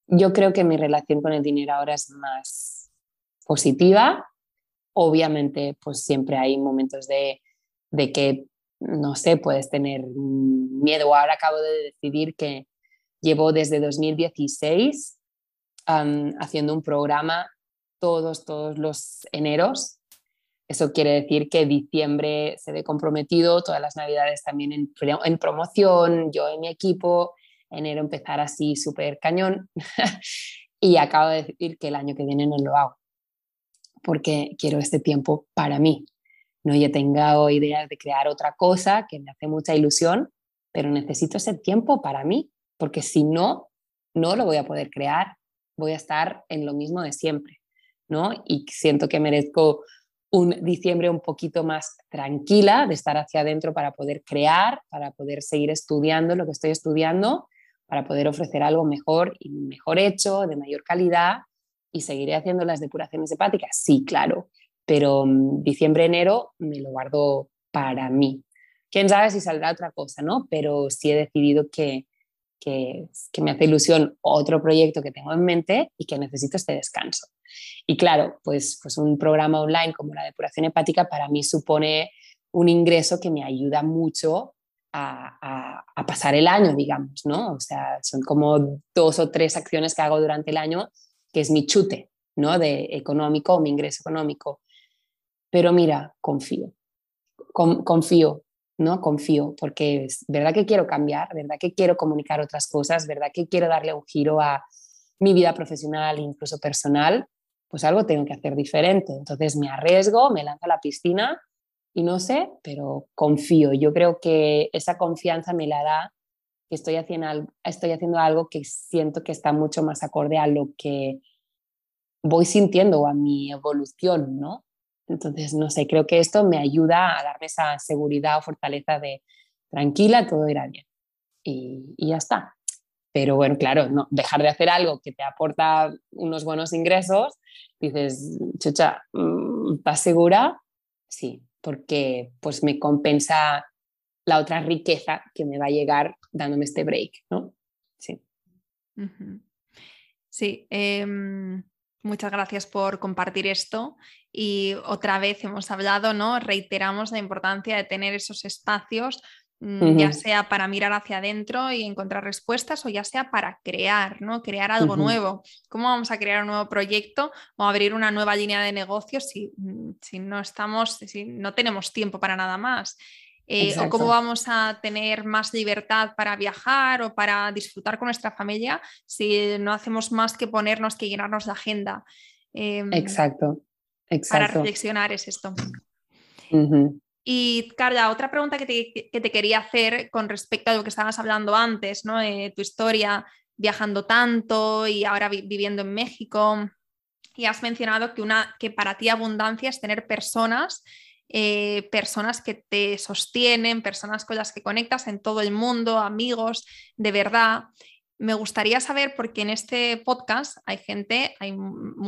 yo creo que mi relación con el dinero ahora es más positiva. Obviamente, pues siempre hay momentos de de que, no sé, puedes tener miedo. Ahora acabo de decidir que llevo desde 2016 haciendo un programa todos, todos los eneros. Eso quiere decir que diciembre se ve comprometido, todas las navidades también en, promoción, yo en mi equipo, enero empezar así súper cañón. Y acabo de decir que el año que viene no lo hago porque quiero este tiempo para mí, no, yo tengo ideas de crear otra cosa que me hace mucha ilusión, pero necesito ese tiempo para mí, porque si no, no lo voy a poder crear, voy a estar en lo mismo de siempre, ¿no? Y siento que merezco un diciembre un poquito más tranquila, de estar hacia adentro para poder crear, para poder seguir estudiando lo que estoy estudiando, para poder ofrecer algo mejor y mejor hecho, de mayor calidad, y seguiré haciendo las depuraciones hepáticas. Sí, claro, pero mm, diciembre, enero me lo guardo para mí. Quién sabe si saldrá otra cosa, ¿no? Pero sí he decidido que, que, me hace ilusión otro proyecto que tengo en mente y que necesito este descanso. Y claro, pues, pues un programa online como la depuración hepática para mí supone un ingreso que me ayuda mucho a, pasar el año, digamos, ¿no? O sea, son como dos o tres acciones que hago durante el año, que es mi chute, ¿no? De económico mi ingreso económico. Pero mira, confío, confío, ¿no? Confío, porque es verdad que quiero cambiar, verdad que quiero comunicar otras cosas, verdad que quiero darle un giro a mi vida profesional, incluso personal, pues algo tengo que hacer diferente. Entonces me arriesgo, me lanzo a la piscina y no sé, pero confío. Yo creo que esa confianza me la da que estoy haciendo, estoy haciendo algo que siento que está mucho más acorde a lo que voy sintiendo o a mi evolución, ¿no? Entonces, no sé, creo que esto me ayuda a darme esa seguridad o fortaleza de tranquila, todo irá bien. Y, ya está. Pero bueno, claro, no, dejar de hacer algo que te aporta unos buenos ingresos, dices, chucha, mm, ¿estás segura? Sí, porque pues me compensa la otra riqueza que me va a llegar dándome este break, ¿no? Sí. Sí, em, muchas gracias por compartir esto y otra vez hemos hablado, ¿no? Reiteramos la importancia de tener esos espacios, mm, ya sea para mirar hacia adentro y encontrar respuestas o ya sea para crear, ¿no? Crear algo nuevo. ¿Cómo vamos a crear un nuevo proyecto o abrir una nueva línea de negocios si, mm, si no estamos, si no tenemos tiempo para nada más? Eh, o cómo vamos a tener más libertad para viajar o para disfrutar con nuestra familia si no hacemos más que ponernos que llenarnos la agenda. Em, exacto. Para reflexionar es esto. Y Carla, otra pregunta que te, quería hacer con respecto a lo que estabas hablando antes, ¿no? tu historia viajando tanto y ahora viviendo en México. Y has mencionado que, una, que para ti abundancia es tener personas, eh, personas que te sostienen, personas con las que conectas en todo el mundo, amigos de verdad. Me gustaría saber, porque en este podcast hay gente, hay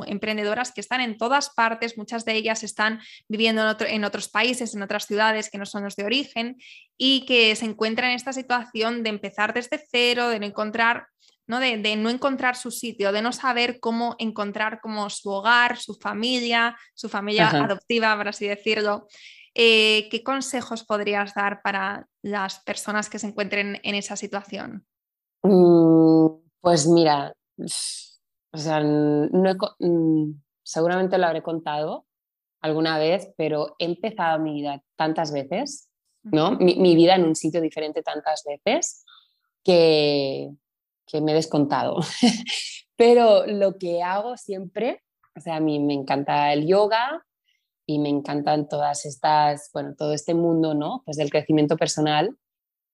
emprendedoras que están en todas partes, muchas de ellas están viviendo en, otros países, en otras ciudades que no son los de origen y que se encuentran en esta situación de empezar desde cero, de no encontrar ¿no? De, no encontrar su sitio, de no saber cómo encontrar como su hogar, su familia, su familia adoptiva, por así decirlo. Eh, ¿Qué consejos podrías dar para las personas que se encuentren en esa situación? Mm, pues mira, o sea, mm, seguramente lo habré contado alguna vez, pero he empezado mi vida tantas veces, ¿no? mi vida en un sitio diferente tantas veces que, que me he descontado. Pero lo que hago siempre, o sea, a mí me encanta el yoga y me encantan todas estas, bueno, todo este mundo, ¿no? Pues del crecimiento personal.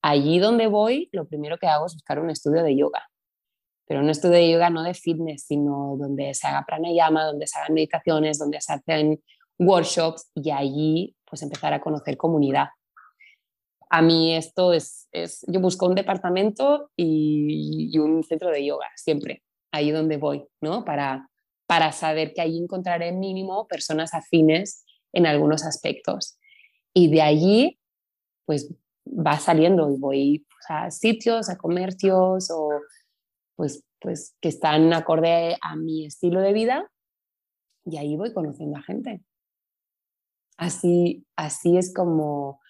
Allí donde voy, lo primero que hago es buscar un estudio de yoga. Pero un estudio de yoga no de fitness, sino donde se haga pranayama, donde se hagan meditaciones, donde se hacen workshops y allí pues empezar a conocer comunidad a mí esto es, es, yo busco un departamento y, un centro de yoga, siempre, ahí donde voy, ¿no? Para, para saber que allí encontraré mínimo personas afines en algunos aspectos. Y de allí, pues va saliendo y voy a sitios, a comercios o pues, pues que están acorde a mi estilo de vida y ahí voy conociendo a gente. Así, así es como,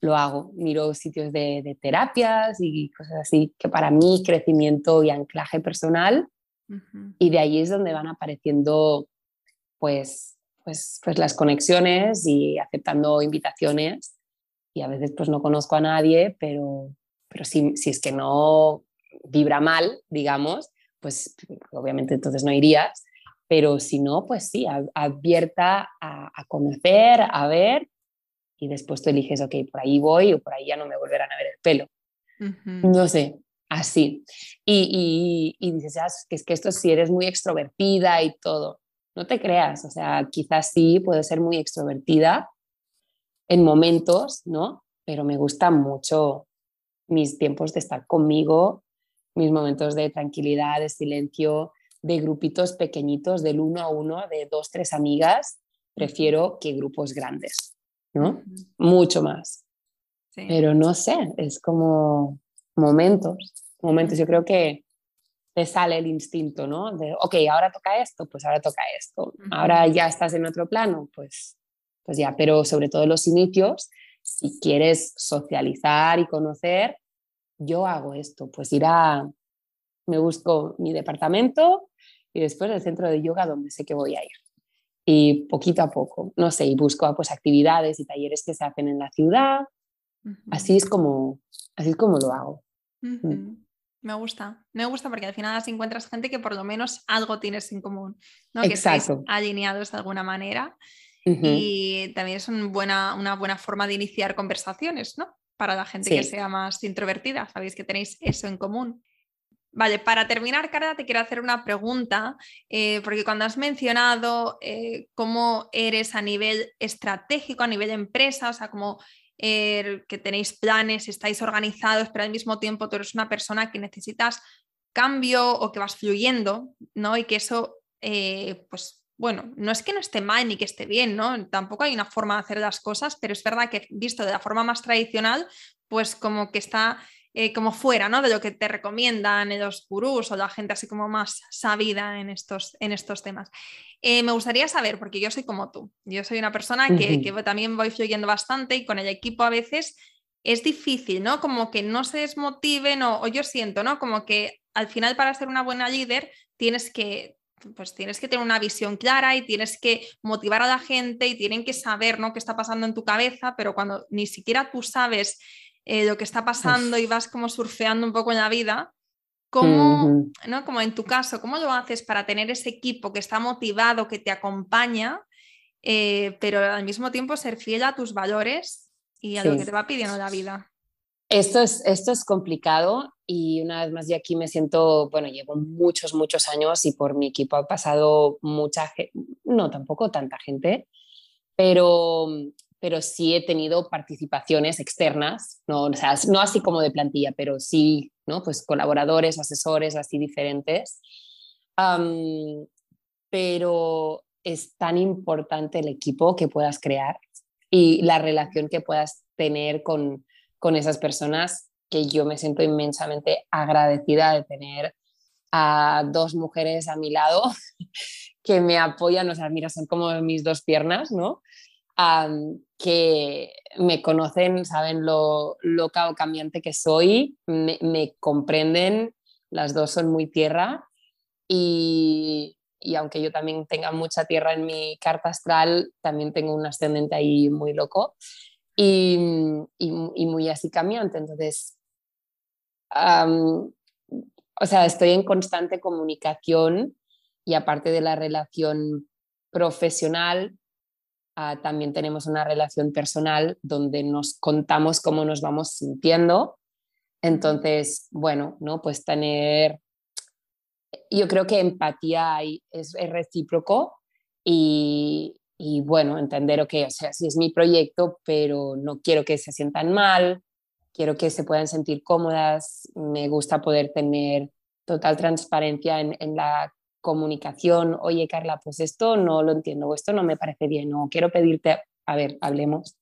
lo hago. Miro sitios de, terapias y cosas así, que para mí crecimiento y anclaje personal. Y de ahí es donde van apareciendo pues, pues, pues las conexiones y aceptando invitaciones. Y a veces pues no conozco a nadie, pero, pero si, si es que no vibra mal, digamos, pues obviamente entonces no irías. Pero si no, pues sí, abierta a, a conocer, a ver y después tú eliges, ok, por ahí voy o por ahí ya no me volverán a ver el pelo. No sé, así. Y, y, dices, ah, que es que esto si eres muy extrovertida y todo. No te creas, o sea, quizás sí puedo ser muy extrovertida en momentos, ¿no? Pero me gustan mucho mis tiempos de estar conmigo, mis momentos de tranquilidad, de silencio, de grupitos pequeñitos, del uno a uno, de dos, tres amigas. Prefiero que grupos grandes. ¿no? Mucho más. Pero no sé, es como momentos, momentos. Yo creo que te sale el instinto, ¿no? De, ok, ahora toca esto, pues ahora toca esto. Ahora ya estás en otro plano, pues, pues ya. Pero sobre todo los inicios, si quieres socializar y conocer, yo hago esto, pues ir a, me busco mi departamento y después el centro de yoga donde sé que voy a ir y poquito a poco, no sé, y busco pues actividades y talleres que se hacen en la ciudad. Así es como así es como lo hago. Mm. Me gusta, me gusta porque al final así encuentras gente que por lo menos algo tienes en común, ¿no? que estáis alineados de alguna manera. Y también es una buena, una buena forma de iniciar conversaciones, ¿no? Para la gente que sea más introvertida, sabéis que tenéis eso en común. Vale, para terminar, Carla, te quiero hacer una pregunta, eh, porque cuando has mencionado eh, cómo eres a nivel estratégico, a nivel empresa, o sea, como eh, que tenéis planes, estáis organizados, pero al mismo tiempo tú eres una persona que necesitas cambio o que vas fluyendo, ¿no? Y que eso, pues bueno, no es que no esté mal ni que esté bien, ¿no? Tampoco hay una forma de hacer las cosas, pero es verdad que visto de la forma más tradicional, pues como que está eh, como fuera ¿no? de lo que te recomiendan los gurús o la gente así como más sabida en estos, en estos temas. Eh, me gustaría saber, porque yo soy como tú, yo soy una persona que, que también voy fluyendo bastante y con el equipo a veces es difícil, ¿no? Como que no se desmotiven o, o yo siento, ¿no? Como que al final para ser una buena líder tienes que pues tienes que tener una visión clara y tienes que motivar a la gente y tienen que saber ¿no? qué está pasando en tu cabeza, pero cuando ni siquiera tú sabes eh, lo que está pasando y vas como surfeando un poco en la vida, ¿cómo, ¿no? como en tu caso, cómo lo haces para tener ese equipo que está motivado, que te acompaña, eh, pero al mismo tiempo ser fiel a tus valores y a lo que te va pidiendo la vida? Esto es, esto es complicado y una vez más yo aquí me siento, bueno, llevo muchos, muchos años y por mi equipo ha pasado mucha gente, no tampoco tanta gente, pero, pero sí he tenido participaciones externas, no, o sea, no así como de plantilla, pero sí, ¿no? Pues colaboradores, asesores, así diferentes. pero es tan importante el equipo que puedas crear y la relación que puedas tener con, con esas personas que yo me siento inmensamente agradecida de tener a dos mujeres a mi lado que me apoyan, o sea, mira, son como mis dos piernas, ¿no? que me conocen, saben lo loca o cambiante que soy, me, me, comprenden, las dos son muy tierra y, y, aunque yo también tenga mucha tierra en mi carta astral, también tengo un ascendente ahí muy loco y, y, muy así cambiante. Entonces, o sea, estoy en constante comunicación y aparte de la relación profesional, ah, también tenemos una relación personal donde nos contamos cómo nos vamos sintiendo. Entonces, bueno, ¿no? Pues tener, yo creo que empatía es, es recíproco y, y bueno, entender, ok, o sea, sí es mi proyecto, pero no quiero que se sientan mal, quiero que se puedan sentir cómodas, me gusta poder tener total transparencia en, en la comunicación, oye Carla, pues esto no lo entiendo, o esto no me parece bien, o quiero pedirte, a ver, hablemos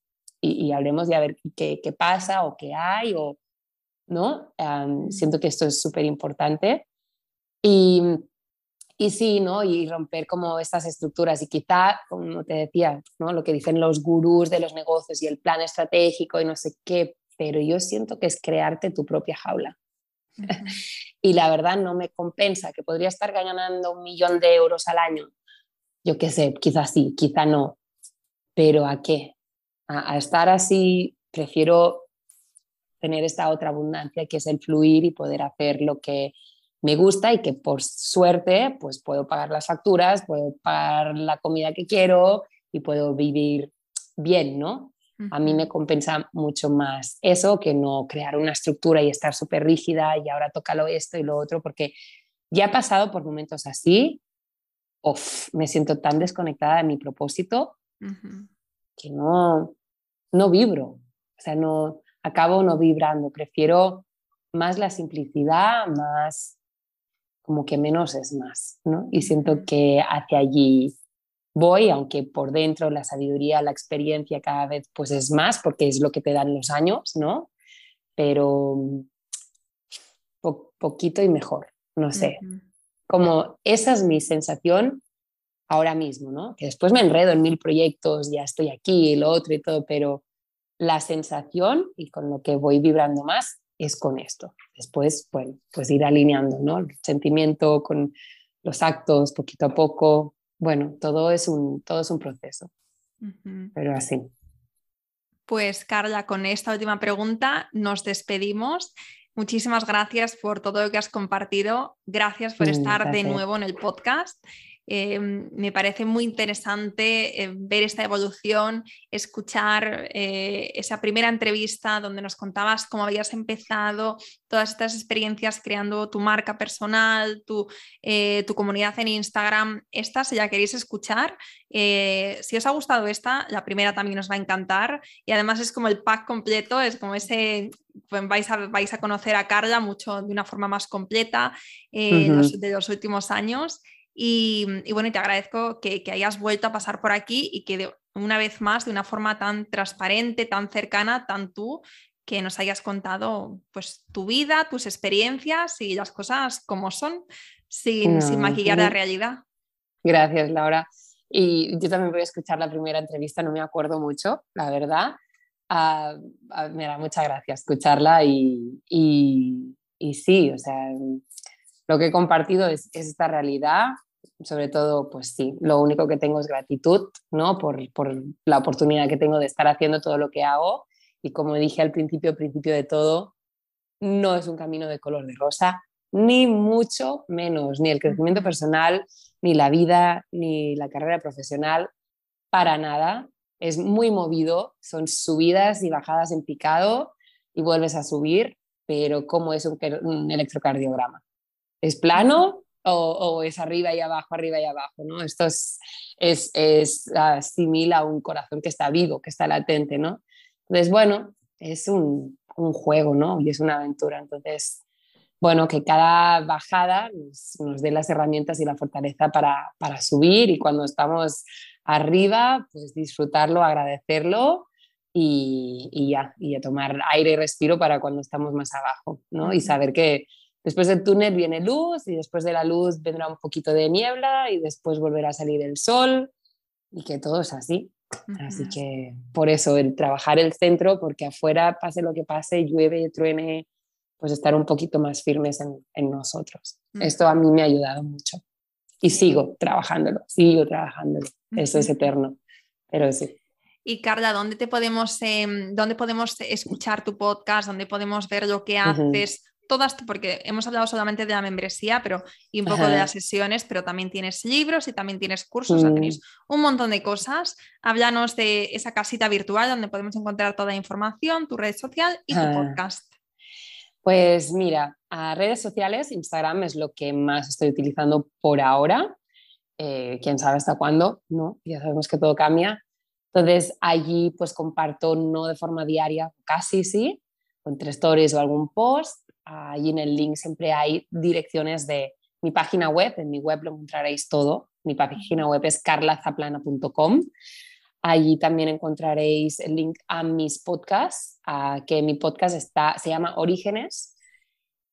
y, hablemos de a ver qué, qué, pasa o qué hay, o, ¿no? siento que esto es súper importante. Y, y sí, ¿no? Y romper como estas estructuras y quizá, como te decía, ¿no? Lo que dicen los gurús de los negocios y el plan estratégico y no sé qué, pero yo siento que es crearte tu propia jaula. y la verdad no me compensa, que podría estar ganando un millón de euros al año. Yo qué sé, quizás sí, quizá no, pero ¿a qué? a estar así, prefiero tener esta otra abundancia que es el fluir y poder hacer lo que me gusta y que por suerte pues puedo pagar las facturas, puedo pagar la comida que quiero y puedo vivir bien, ¿no? A mí me compensa mucho más eso que no crear una estructura y estar súper rígida y ahora tócalo esto y lo otro, porque ya he pasado por momentos así, uf, me siento tan desconectada de mi propósito que no, no vibro, o sea, no, acabo no vibrando, prefiero más la simplicidad, más como que menos es más, ¿no? Y siento que hacia allí voy, aunque por dentro la sabiduría, la experiencia cada vez pues es más, porque es lo que te dan los años, ¿no? Pero poquito y mejor, no sé. Como esa es mi sensación ahora mismo, ¿no? Que después me enredo en mil proyectos, ya estoy aquí, lo otro y todo, pero la sensación y con lo que voy vibrando más es con esto. Después, bueno, pues ir alineando, ¿no? El sentimiento con los actos, poquito a poco. Bueno, todo es un, todo es un proceso, pero así. Pues Carla, con esta última pregunta nos despedimos. Muchísimas gracias por todo lo que has compartido. Gracias por mm, estar de nuevo en el podcast. Eh, me parece muy interesante eh, ver esta evolución, escuchar eh, esa primera entrevista donde nos contabas cómo habías empezado, todas estas experiencias creando tu marca personal, tu, tu comunidad en Instagram. Esta, si ya queréis escuchar, si os ha gustado esta, la primera también os va a encantar y además es como el pack completo, es como ese pues vais a, vais a conocer a Carla mucho de una forma más completa de los últimos años. Y, bueno, y te agradezco que, hayas vuelto a pasar por aquí y que una vez más, de una forma tan transparente, tan cercana, tan tú, que nos hayas contado pues tu vida, tus experiencias y las cosas como son, sin, sin maquillar la realidad. Gracias, Laura. Y yo también voy a escuchar la primera entrevista, no me acuerdo mucho, la verdad. Ah, ah, me da mucha gracia escucharla y, y, y, sí, o sea, lo que he compartido es, es esta realidad sobre todo, pues sí, lo único que tengo es gratitud, ¿no? Por, por, la oportunidad que tengo de estar haciendo todo lo que hago. Y como dije al principio, principio de todo, no es un camino de color de rosa, ni mucho menos, ni el crecimiento personal, ni la vida, ni la carrera profesional, para nada. Es muy movido, son subidas y bajadas en picado, y vuelves a subir, pero ¿cómo es un, electrocardiograma? ¿Es plano o, es arriba y abajo, arriba y abajo? ¿no? Esto es, es, es similar a un corazón que está vivo, que está latente, ¿no? Entonces, bueno, es un, un juego, ¿no? Y es una aventura. Entonces, bueno, que cada bajada nos, dé las herramientas y la fortaleza para, para, subir y cuando estamos arriba, pues disfrutarlo, agradecerlo y, y, ya, y a tomar aire y respiro para cuando estamos más abajo, ¿no? Y saber que después del túnel viene luz y después de la luz vendrá un poquito de niebla y después volverá a salir el sol y que todo es así. Así que por eso el trabajar el centro, porque afuera pase lo que pase, llueve, truene, pues estar un poquito más firmes en, en nosotros. Esto a mí me ha ayudado mucho y sigo trabajándolo, sigo trabajándolo. Eso es eterno, pero sí. Y Carla, ¿dónde te podemos, em, dónde podemos escuchar tu podcast? ¿Dónde podemos ver lo que haces? Todas, porque hemos hablado solamente de la membresía, pero y un poco de las sesiones, pero también tienes libros y también tienes cursos, tenéis un montón de cosas. Háblanos de esa casita virtual donde podemos encontrar toda la información, tu red social y tu podcast. Pues mira, a redes sociales, Instagram es lo que más estoy utilizando por ahora. Eh, quién sabe hasta cuándo, ¿no? Ya sabemos que todo cambia. Entonces allí pues comparto no de forma diaria, casi sí, con tres stories o algún post, Allí en el link siempre hay direcciones de mi página web, en mi web lo encontraréis todo. Mi página web es carlazaplana.com. Allí también encontraréis el link a mis podcasts, que mi podcast está, se llama Orígenes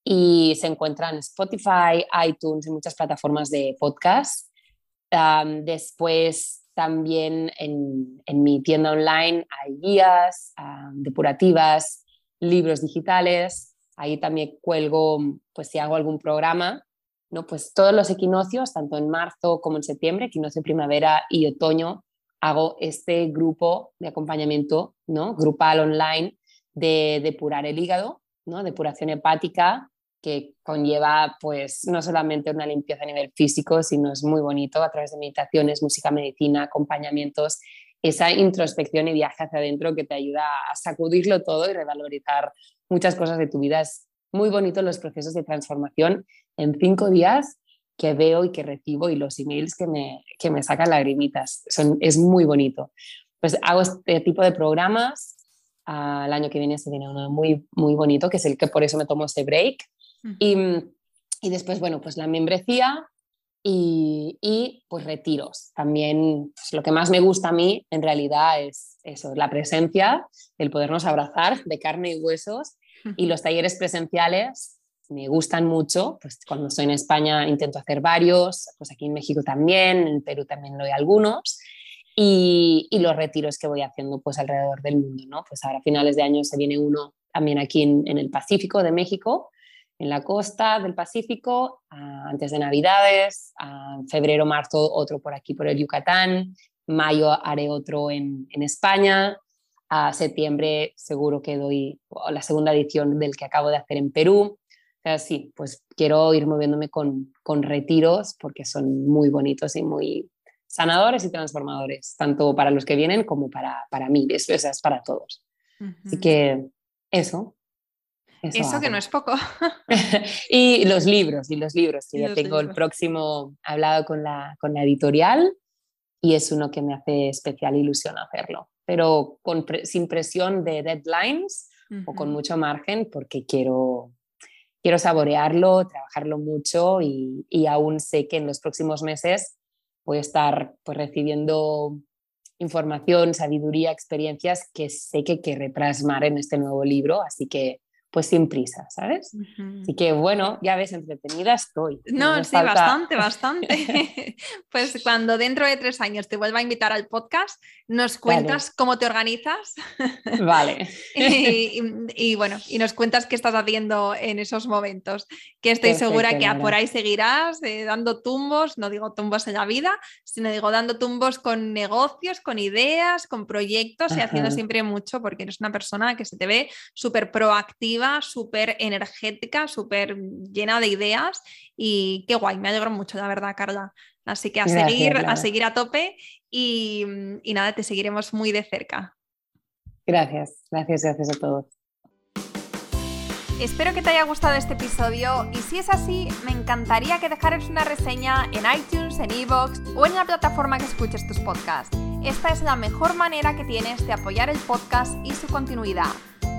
y se encuentra en Spotify, iTunes y muchas plataformas de podcast. después también en, en, mi tienda online hay guías depurativas, libros digitales, Ahí también cuelgo, pues si hago algún programa, ¿no? Pues todos los equinoccios, tanto en marzo como en septiembre, equinoccio primavera y otoño, hago este grupo de acompañamiento, ¿no? Grupal online de depurar el hígado, ¿no? Depuración hepática, que conlleva pues no solamente una limpieza a nivel físico, sino es muy bonito a través de meditaciones, música, medicina, acompañamientos, esa introspección y viaje hacia adentro que te ayuda a sacudirlo todo y revalorizar muchas cosas de tu vida. Es muy bonito los procesos de transformación en cinco días que veo y que recibo y los emails que me, que me sacan lagrimitas. Son, es muy bonito. Pues hago este tipo de programas. Uh, el año que viene se viene uno muy, muy bonito, que es el que por eso me tomo este break. y, y, después, bueno, pues la membresía y, y pues retiros. También pues, lo que más me gusta a mí en realidad es eso, la presencia, el podernos abrazar de carne y huesos y los talleres presenciales me gustan mucho, pues cuando estoy en España intento hacer varios, pues aquí en México también, en Perú también hay algunos, y, los retiros que voy haciendo pues alrededor del mundo, ¿no? Pues ahora a finales de año se viene uno también aquí en, el Pacífico de México, en la costa del Pacífico, antes de Navidades, en febrero, marzo otro por aquí por el Yucatán, mayo haré otro en, en España, a septiembre seguro que doy la segunda edición del que acabo de hacer en Perú. O sí, pues quiero ir moviéndome con, con retiros porque son muy bonitos y muy sanadores y transformadores, tanto para los que vienen como para, para mí, eso es para todos. Así que eso. Eso, que no es poco. y los libros, y los libros, que ya tengo el próximo hablado con la, con la editorial y es uno que me hace especial ilusión hacerlo pero con, sin presión de deadlines o con mucho margen porque quiero, quiero saborearlo, trabajarlo mucho y, y, aún sé que en los próximos meses voy a estar pues, recibiendo información, sabiduría, experiencias que sé que querré plasmar en este nuevo libro, así que pues sin prisa, ¿sabes? Así que bueno, ya ves, entretenida estoy. No, sí, bastante, bastante. pues cuando dentro de tres años te vuelva a invitar al podcast, nos cuentas cómo te organizas. Vale. y, bueno, y nos cuentas qué estás haciendo en esos momentos, que estoy segura que por ahí seguirás eh, dando tumbos, no digo tumbos en la vida, sino digo dando tumbos con negocios, con ideas, con proyectos y haciendo siempre mucho porque eres una persona que se te ve súper proactiva positiva, súper energética, súper llena de ideas y qué guay, me alegro mucho, la verdad, Carla. Así que a seguir, a seguir a tope y, mm, y nada, te seguiremos muy de cerca. Gracias, gracias, gracias a todos. Espero que te haya gustado este episodio y si es así, me encantaría que dejaras una reseña en iTunes, en Evox o en la plataforma que escuches tus podcasts. Esta es la mejor manera que tienes de apoyar el podcast y su continuidad.